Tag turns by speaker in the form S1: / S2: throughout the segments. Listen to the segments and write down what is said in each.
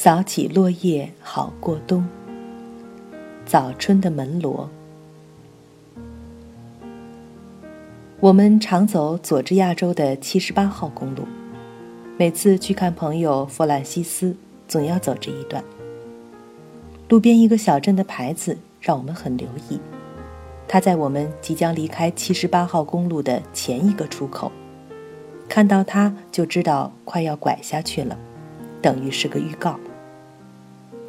S1: 扫起落叶好过冬。早春的门罗。我们常走佐治亚州的七十八号公路，每次去看朋友弗兰西斯，总要走这一段。路边一个小镇的牌子让我们很留意，它在我们即将离开七十八号公路的前一个出口。看到它就知道快要拐下去了，等于是个预告。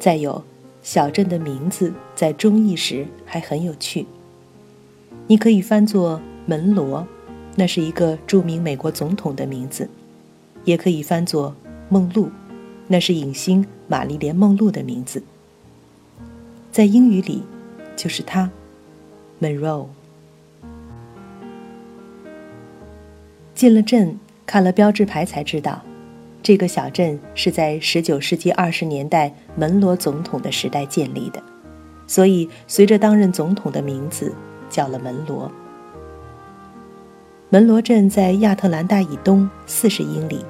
S1: 再有，小镇的名字在中译时还很有趣。你可以翻作门罗，那是一个著名美国总统的名字；也可以翻作梦露，那是影星玛丽莲梦露的名字。在英语里，就是他，Monroe。进了镇。看了标志牌才知道，这个小镇是在19世纪20年代门罗总统的时代建立的，所以随着当任总统的名字叫了门罗。门罗镇在亚特兰大以东40英里。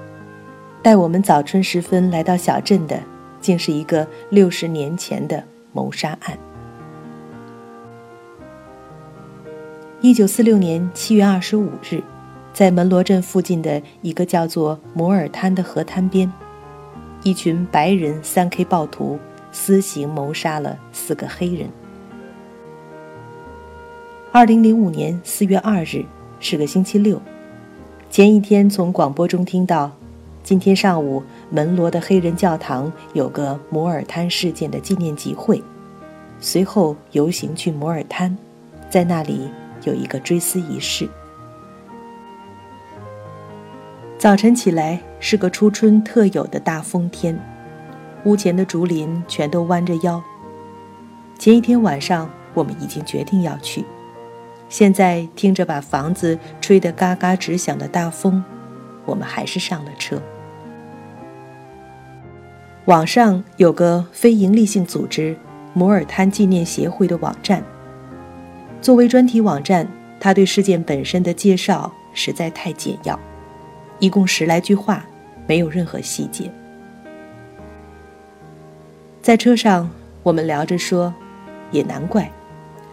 S1: 带我们早春时分来到小镇的，竟是一个60年前的谋杀案。1946年7月25日。在门罗镇附近的一个叫做摩尔滩的河滩边，一群白人三 K 暴徒私刑谋杀了四个黑人。二零零五年四月二日是个星期六，前一天从广播中听到，今天上午门罗的黑人教堂有个摩尔滩事件的纪念集会，随后游行去摩尔滩，在那里有一个追思仪式。早晨起来是个初春特有的大风天，屋前的竹林全都弯着腰。前一天晚上我们已经决定要去，现在听着把房子吹得嘎嘎直响的大风，我们还是上了车。网上有个非营利性组织——摩尔滩纪念协会的网站。作为专题网站，它对事件本身的介绍实在太简要。一共十来句话，没有任何细节。在车上，我们聊着说：“也难怪，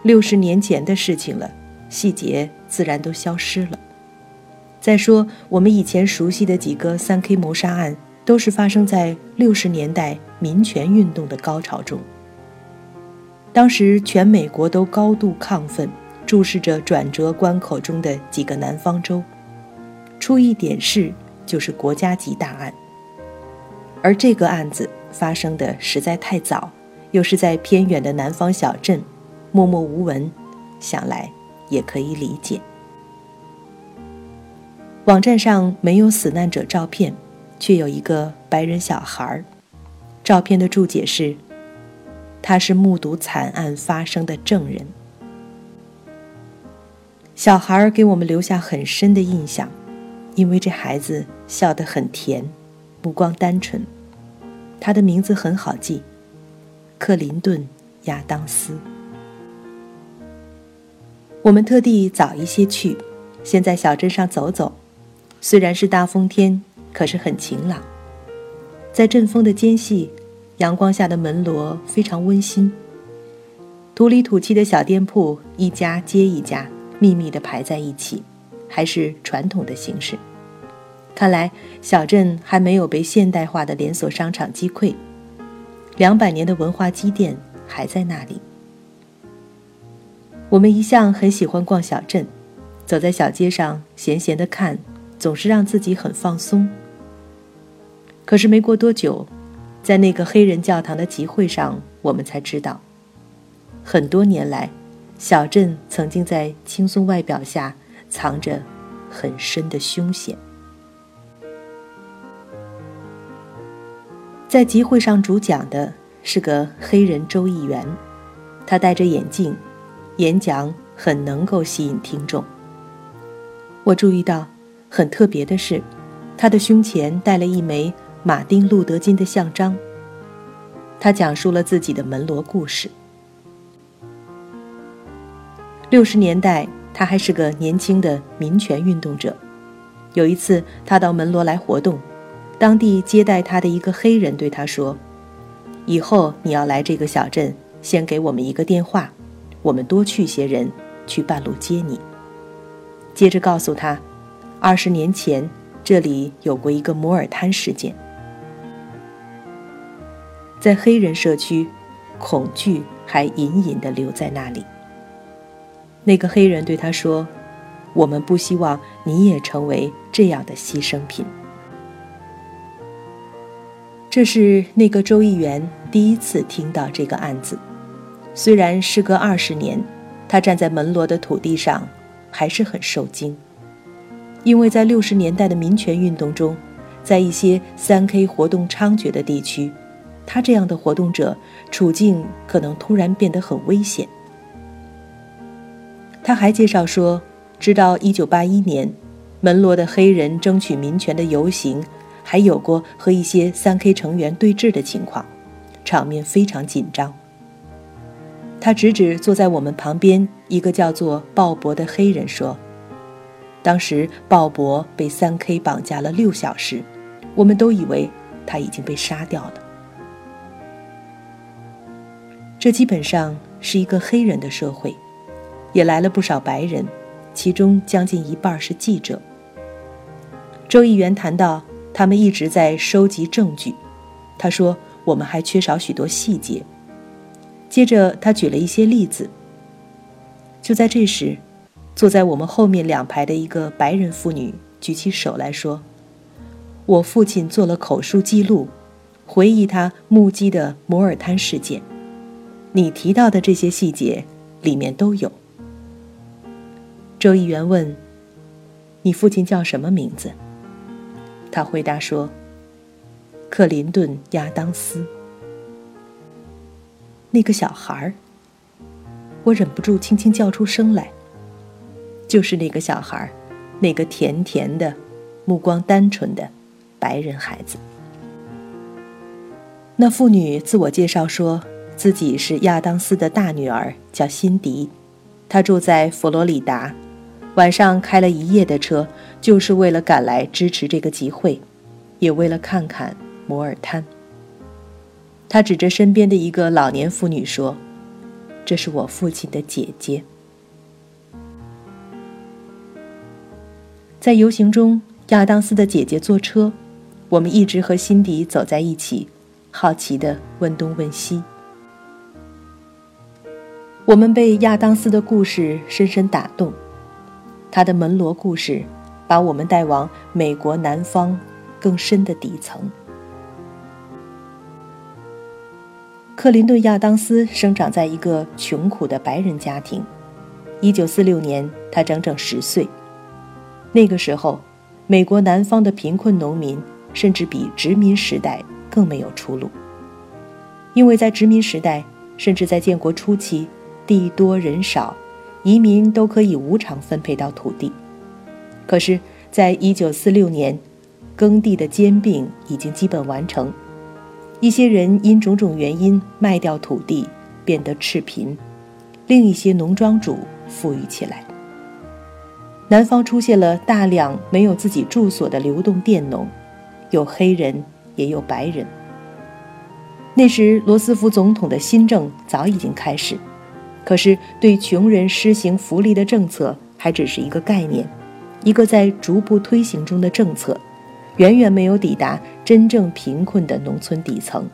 S1: 六十年前的事情了，细节自然都消失了。再说，我们以前熟悉的几个三 K 谋杀案，都是发生在六十年代民权运动的高潮中。当时全美国都高度亢奋，注视着转折关口中的几个南方州。”出一点事就是国家级大案，而这个案子发生的实在太早，又是在偏远的南方小镇，默默无闻，想来也可以理解。网站上没有死难者照片，却有一个白人小孩照片的注解是：他是目睹惨案发生的证人。小孩给我们留下很深的印象。因为这孩子笑得很甜，目光单纯，他的名字很好记，克林顿·亚当斯。我们特地早一些去，先在小镇上走走。虽然是大风天，可是很晴朗。在阵风的间隙，阳光下的门罗非常温馨。土里土气的小店铺，一家接一家，密密地排在一起。还是传统的形式。看来小镇还没有被现代化的连锁商场击溃，两百年的文化积淀还在那里。我们一向很喜欢逛小镇，走在小街上闲闲的看，总是让自己很放松。可是没过多久，在那个黑人教堂的集会上，我们才知道，很多年来，小镇曾经在轻松外表下。藏着很深的凶险。在集会上主讲的是个黑人州议员，他戴着眼镜，演讲很能够吸引听众。我注意到，很特别的是，他的胸前戴了一枚马丁·路德·金的像章。他讲述了自己的门罗故事。六十年代。他还是个年轻的民权运动者。有一次，他到门罗来活动，当地接待他的一个黑人对他说：“以后你要来这个小镇，先给我们一个电话，我们多去些人去半路接你。接着告诉他，二十年前这里有过一个摩尔滩事件，在黑人社区，恐惧还隐隐地留在那里。那个黑人对他说：“我们不希望你也成为这样的牺牲品。”这是那个州议员第一次听到这个案子。虽然时隔二十年，他站在门罗的土地上，还是很受惊，因为在六十年代的民权运动中，在一些三 K 活动猖獗的地区，他这样的活动者处境可能突然变得很危险。他还介绍说，直到1981年，门罗的黑人争取民权的游行，还有过和一些 3K 成员对峙的情况，场面非常紧张。他指指坐在我们旁边一个叫做鲍勃的黑人说：“当时鲍勃被 3K 绑架了六小时，我们都以为他已经被杀掉了。”这基本上是一个黑人的社会。也来了不少白人，其中将近一半是记者。周议员谈到，他们一直在收集证据。他说：“我们还缺少许多细节。”接着，他举了一些例子。就在这时，坐在我们后面两排的一个白人妇女举起手来说：“我父亲做了口述记录，回忆他目击的摩尔滩事件。你提到的这些细节，里面都有。”周议员问：“你父亲叫什么名字？”他回答说：“克林顿·亚当斯。”那个小孩儿，我忍不住轻轻叫出声来。就是那个小孩儿，那个甜甜的、目光单纯的白人孩子。那妇女自我介绍说自己是亚当斯的大女儿，叫辛迪，她住在佛罗里达。晚上开了一夜的车，就是为了赶来支持这个集会，也为了看看摩尔滩。他指着身边的一个老年妇女说：“这是我父亲的姐姐。”在游行中，亚当斯的姐姐坐车，我们一直和辛迪走在一起，好奇地问东问西。我们被亚当斯的故事深深打动。他的门罗故事，把我们带往美国南方更深的底层。克林顿·亚当斯生长在一个穷苦的白人家庭。1946年，他整整十岁。那个时候，美国南方的贫困农民甚至比殖民时代更没有出路，因为在殖民时代，甚至在建国初期，地多人少。移民都可以无偿分配到土地，可是，在一九四六年，耕地的兼并已经基本完成，一些人因种种原因卖掉土地，变得赤贫，另一些农庄主富裕起来。南方出现了大量没有自己住所的流动佃农，有黑人也有白人。那时，罗斯福总统的新政早已经开始。可是，对穷人施行福利的政策还只是一个概念，一个在逐步推行中的政策，远远没有抵达真正贫困的农村底层。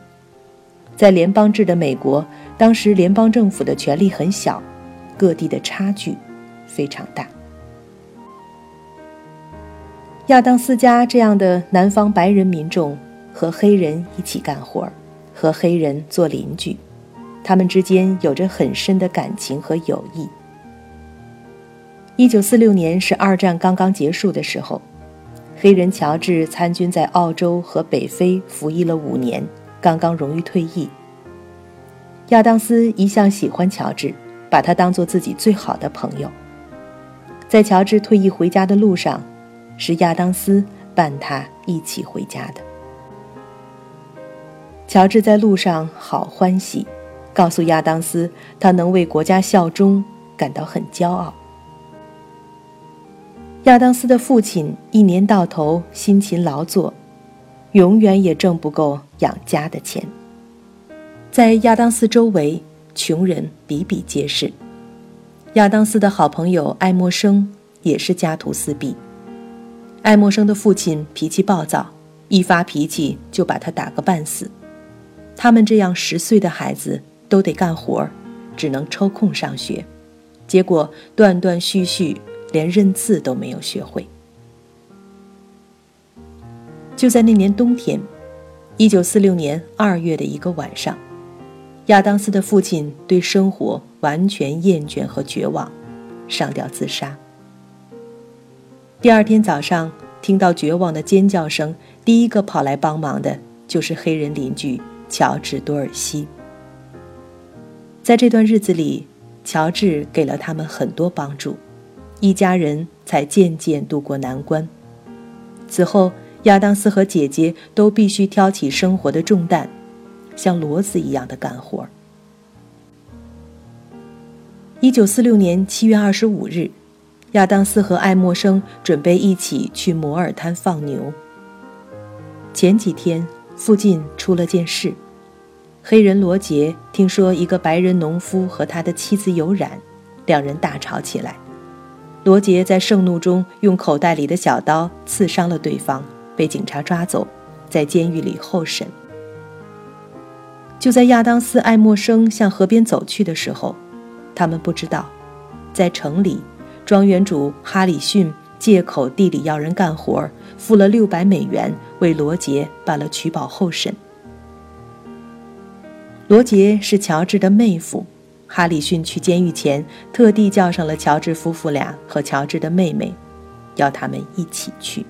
S1: 在联邦制的美国，当时联邦政府的权力很小，各地的差距非常大。亚当斯家这样的南方白人民众和黑人一起干活，和黑人做邻居。他们之间有着很深的感情和友谊。一九四六年是二战刚刚结束的时候，黑人乔治参军在澳洲和北非服役了五年，刚刚荣誉退役。亚当斯一向喜欢乔治，把他当做自己最好的朋友。在乔治退役回家的路上，是亚当斯伴他一起回家的。乔治在路上好欢喜。告诉亚当斯，他能为国家效忠，感到很骄傲。亚当斯的父亲一年到头辛勤劳作，永远也挣不够养家的钱。在亚当斯周围，穷人比比皆是。亚当斯的好朋友爱默生也是家徒四壁。爱默生的父亲脾气暴躁，一发脾气就把他打个半死。他们这样十岁的孩子都得干活，只能抽空上学，结果断断续续，连认字都没有学会。就在那年冬天，一九四六年二月的一个晚上，亚当斯的父亲对生活完全厌倦和绝望，上吊自杀。第二天早上，听到绝望的尖叫声，第一个跑来帮忙的就是黑人邻居乔治多尔西。在这段日子里，乔治给了他们很多帮助，一家人才渐渐渡过难关。此后。亚当斯和姐姐都必须挑起生活的重担，像骡子一样的干活。一九四六年七月二十五日，亚当斯和爱默生准备一起去摩尔滩放牛。前几天附近出了件事，黑人罗杰听说一个白人农夫和他的妻子有染，两人大吵起来。罗杰在盛怒中用口袋里的小刀刺伤了对方。被警察抓走，在监狱里候审。就在亚当斯、爱默生向河边走去的时候，他们不知道，在城里，庄园主哈里逊借口地里要人干活，付了六百美元为罗杰办了取保候审。罗杰是乔治的妹夫，哈里逊去监狱前特地叫上了乔治夫妇俩和乔治的妹妹，要他们一起去。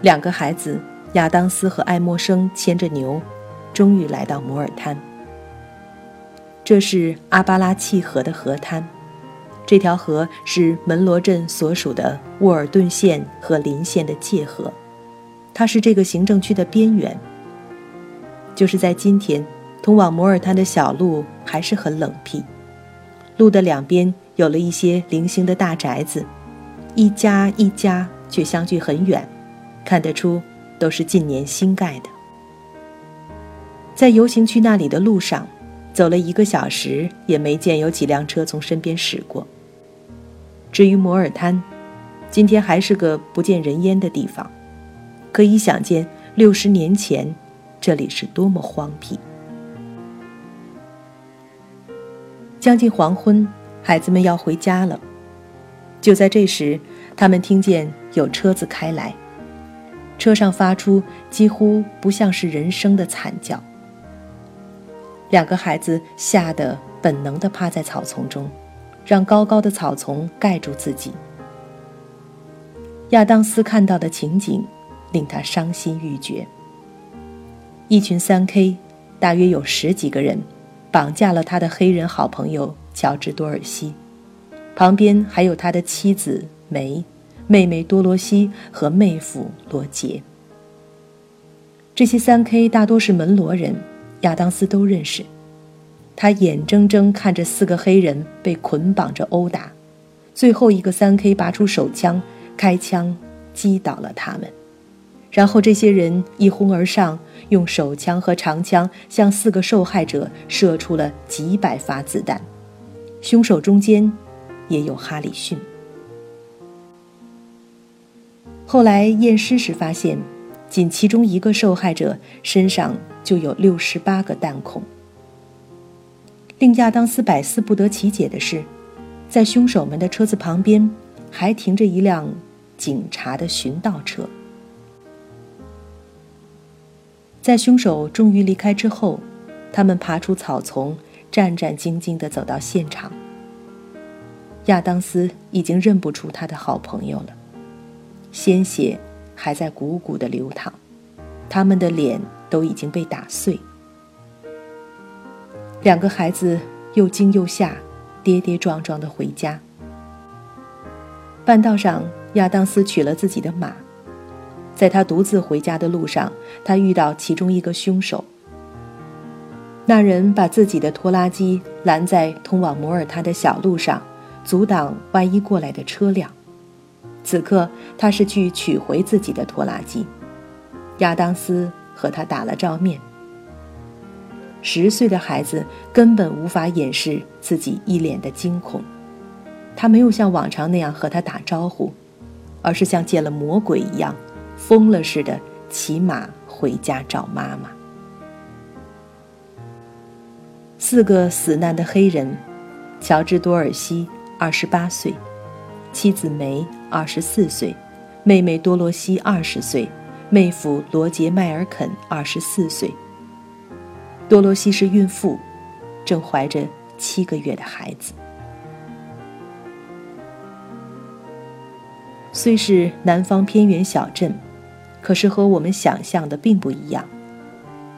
S1: 两个孩子亚当斯和爱默生牵着牛，终于来到摩尔滩。这是阿巴拉契河的河滩，这条河是门罗镇所属的沃尔顿县和邻县的界河，它是这个行政区的边缘。就是在今天，通往摩尔滩的小路还是很冷僻，路的两边有了一些零星的大宅子，一家一家却相距很远。看得出，都是近年新盖的。在游行区那里的路上，走了一个小时，也没见有几辆车从身边驶过。至于摩尔滩，今天还是个不见人烟的地方，可以想见六十年前这里是多么荒僻。将近黄昏，孩子们要回家了。就在这时，他们听见有车子开来。车上发出几乎不像是人声的惨叫。两个孩子吓得本能地趴在草丛中，让高高的草丛盖住自己。亚当斯看到的情景令他伤心欲绝。一群三 K，大约有十几个人，绑架了他的黑人好朋友乔治多尔西，旁边还有他的妻子梅。妹妹多罗西和妹夫罗杰，这些三 K 大多是门罗人，亚当斯都认识。他眼睁睁看着四个黑人被捆绑着殴打，最后一个三 K 拔出手枪，开枪击倒了他们。然后这些人一哄而上，用手枪和长枪向四个受害者射出了几百发子弹。凶手中间也有哈里逊。后来验尸时发现，仅其中一个受害者身上就有六十八个弹孔。令亚当斯百思不得其解的是，在凶手们的车子旁边，还停着一辆警察的巡道车。在凶手终于离开之后，他们爬出草丛，战战兢兢地走到现场。亚当斯已经认不出他的好朋友了。鲜血还在汩汩的流淌，他们的脸都已经被打碎。两个孩子又惊又吓，跌跌撞撞的回家。半道上，亚当斯取了自己的马，在他独自回家的路上，他遇到其中一个凶手。那人把自己的拖拉机拦在通往摩尔滩的小路上，阻挡万一过来的车辆。此刻，他是去取回自己的拖拉机。亚当斯和他打了照面。十岁的孩子根本无法掩饰自己一脸的惊恐，他没有像往常那样和他打招呼，而是像见了魔鬼一样，疯了似的骑马回家找妈妈。四个死难的黑人：乔治·多尔西，二十八岁；妻子梅，二十四岁；妹妹多罗西，二十岁；妹夫罗杰·迈尔肯，二十四岁。多罗西是孕妇，正怀着七个月的孩子。虽是南方偏远小镇，可是和我们想象的并不一样。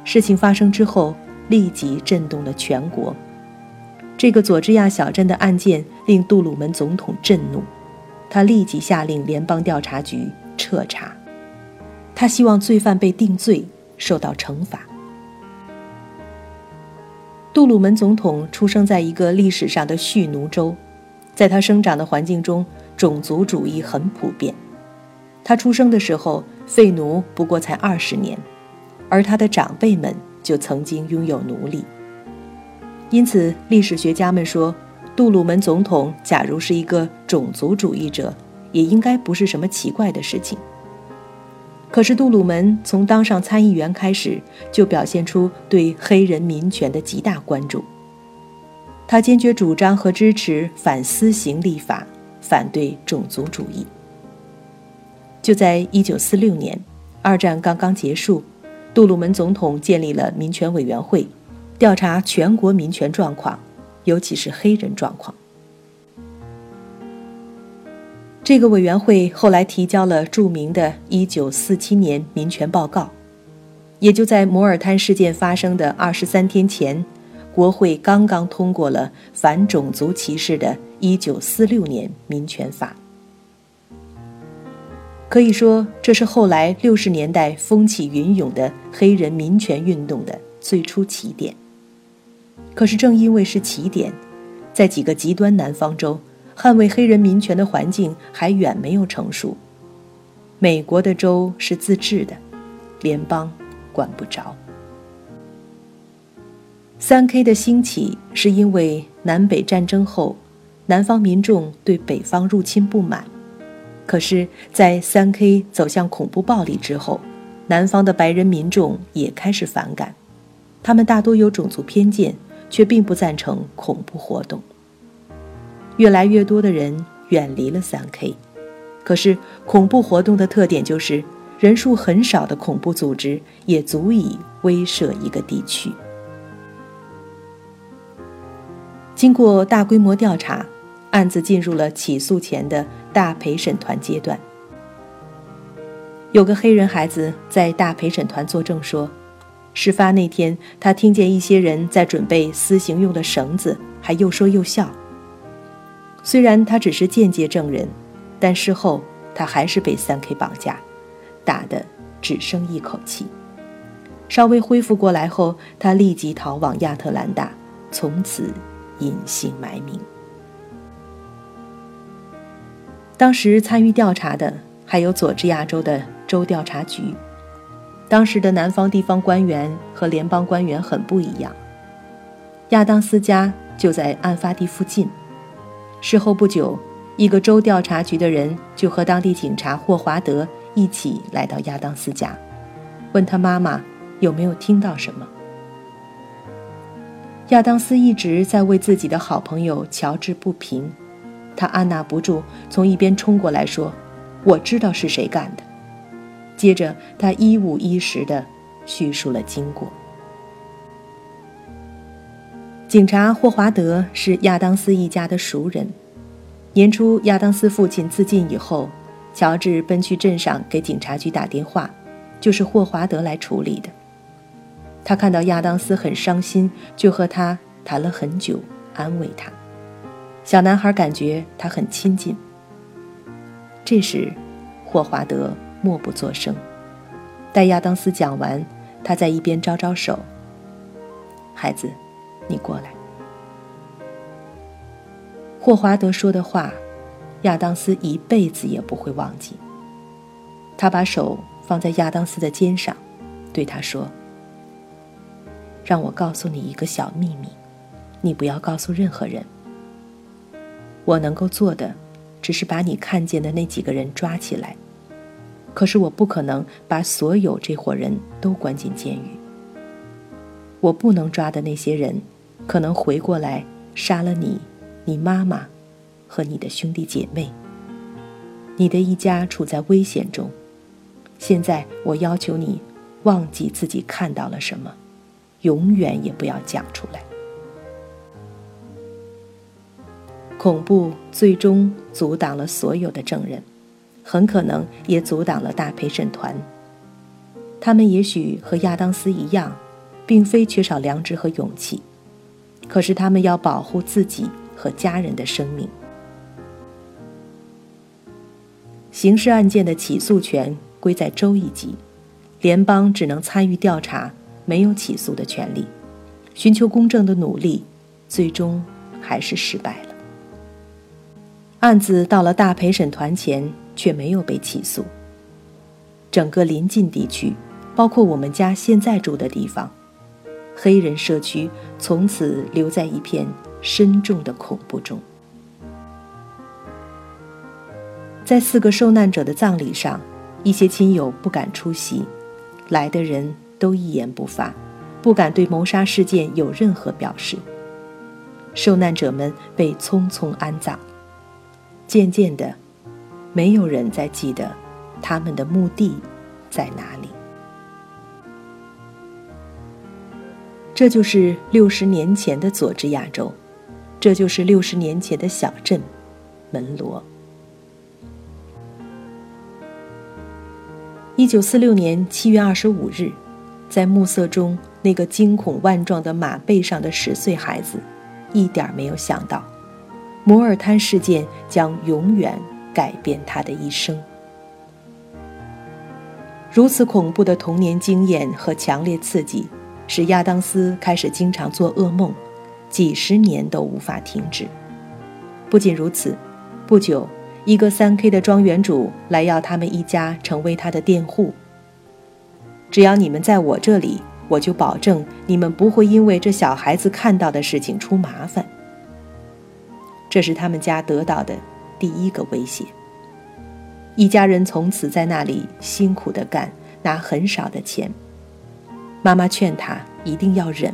S1: 事情发生之后，立即震动了全国。这个佐治亚小镇的案件令杜鲁门总统震怒，他立即下令联邦调查局彻查。他希望罪犯被定罪，受到惩罚。杜鲁门总统出生在一个历史上的蓄奴州，在他生长的环境中，种族主义很普遍。他出生的时候，废奴不过才二十年，而他的长辈们就曾经拥有奴隶。因此，历史学家们说，杜鲁门总统假如是一个种族主义者，也应该不是什么奇怪的事情。可是杜鲁门从当上参议员开始，就表现出对黑人民权的极大关注。他坚决主张和支持反私刑立法，反对种族主义。就在1946年，二战刚刚结束，杜鲁门总统建立了民权委员会，调查全国民权状况，尤其是黑人状况。这个委员会后来提交了著名的1947年民权报告，也就在摩尔滩事件发生的二十三天前，国会刚刚通过了反种族歧视的1946年民权法。可以说，这是后来六十年代风起云涌的黑人民权运动的最初起点。可是，正因为是起点，在几个极端南方州。捍卫黑人民权的环境还远没有成熟。美国的州是自治的，联邦管不着。三 K 的兴起是因为南北战争后，南方民众对北方入侵不满。可是，在三 K 走向恐怖暴力之后，南方的白人民众也开始反感。他们大多有种族偏见，却并不赞成恐怖活动。越来越多的人远离了三 K，可是恐怖活动的特点就是人数很少的恐怖组织也足以威慑一个地区。经过大规模调查，案子进入了起诉前的大陪审团阶段。有个黑人孩子在大陪审团作证说，事发那天他听见一些人在准备私刑用的绳子，还又说又笑。虽然他只是间接证人，但事后他还是被三 K 绑架，打得只剩一口气。稍微恢复过来后，他立即逃往亚特兰大，从此隐姓埋名。当时参与调查的还有佐治亚州的州调查局。当时的南方地方官员和联邦官员很不一样。亚当斯家就在案发地附近。事后不久，一个州调查局的人就和当地警察霍华德一起来到亚当斯家，问他妈妈有没有听到什么。亚当斯一直在为自己的好朋友乔治不平，他按捺不住，从一边冲过来说：“我知道是谁干的。”接着，他一五一十地叙述了经过。警察霍华德是亚当斯一家的熟人。年初，亚当斯父亲自尽以后，乔治奔去镇上给警察局打电话，就是霍华德来处理的。他看到亚当斯很伤心，就和他谈了很久，安慰他。小男孩感觉他很亲近。这时，霍华德默不作声，待亚当斯讲完，他在一边招招手：“孩子。”你过来。霍华德说的话，亚当斯一辈子也不会忘记。他把手放在亚当斯的肩上，对他说：“让我告诉你一个小秘密，你不要告诉任何人。我能够做的，只是把你看见的那几个人抓起来。可是我不可能把所有这伙人都关进监狱。我不能抓的那些人，可能回过来杀了你、你妈妈和你的兄弟姐妹。你的一家处在危险中。现在我要求你。”忘记自己看到了什么，永远也不要讲出来。恐怖最终阻挡了所有的证人，很可能也阻挡了大陪审团。他们也许和亚当斯一样，并非缺少良知和勇气，可是他们要保护自己和家人的生命。刑事案件的起诉权归在州一级。联邦只能参与调查，没有起诉的权利。寻求公正的努力，最终还是失败了。案子到了大陪审团前，却没有被起诉。整个临近地区，包括我们家现在住的地方，黑人社区从此留在一片深重的恐怖中。在四个受难者的葬礼上，一些亲友不敢出席。来的人都一言不发，不敢对谋杀事件有任何表示。受难者们被匆匆安葬，渐渐的，没有人再记得他们的墓地在哪里。这就是六十年前的佐治亚州，这就是六十年前的小镇门罗。一九四六年七月二十五日，在暮色中，那个惊恐万状的马背上的十岁孩子，一点没有想到，摩尔滩事件将永远改变他的一生。如此恐怖的童年经验和强烈刺激，使亚当斯开始经常做噩梦，几十年都无法停止。不仅如此，不久。一个三 K 的庄园主来要他们一家成为他的佃户。只要你们在我这里，我就保证你们不会因为这小孩子看到的事情出麻烦。这是他们家得到的第一个威胁。一家人从此在那里辛苦的干，拿很少的钱。妈妈劝他一定要忍，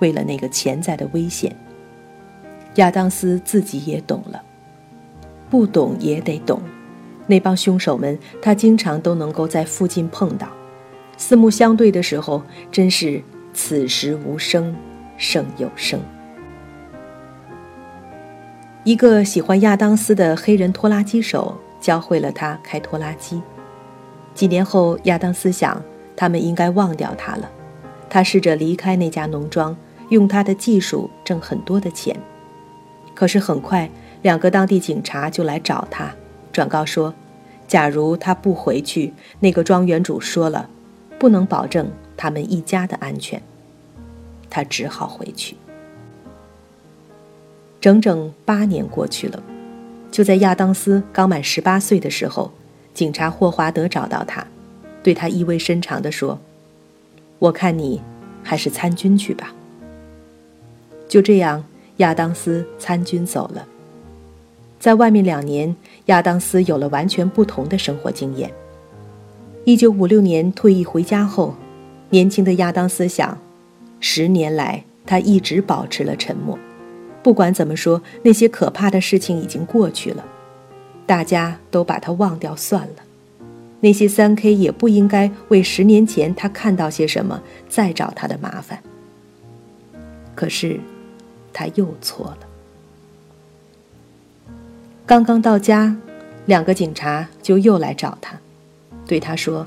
S1: 为了那个潜在的危险。亚当斯自己也懂了。不懂也得懂，那帮凶手们，他经常都能够在附近碰到。四目相对的时候，真是此时无声胜有声。一个喜欢亚当斯的黑人拖拉机手教会了他开拖拉机。几年后，亚当斯想，他们应该忘掉他了。他试着离开那家农庄，用他的技术挣很多的钱。可是很快。两个当地警察就来找他，转告说，假如他不回去，那个庄园主说了，不能保证他们一家的安全。他只好回去。整整八年过去了，就在亚当斯刚满十八岁的时候，警察霍华德找到他，对他意味深长地说：“我看你还是参军去吧。”就这样，亚当斯参军走了。在外面两年，亚当斯有了完全不同的生活经验。一九五六年退役回家后，年轻的亚当斯想，十年来他一直保持了沉默。不管怎么说，那些可怕的事情已经过去了，大家都把它忘掉算了。那些三 K 也不应该为十年前他看到些什么再找他的麻烦。可是，他又错了。刚刚到家，两个警察就又来找他，对他说：“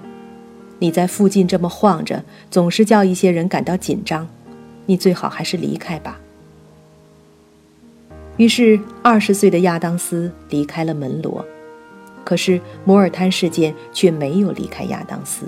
S1: 你在附近这么晃着，总是叫一些人感到紧张，你最好还是离开吧。”于是，二十岁的亚当斯离开了门罗，可是摩尔滩事件却没有离开亚当斯。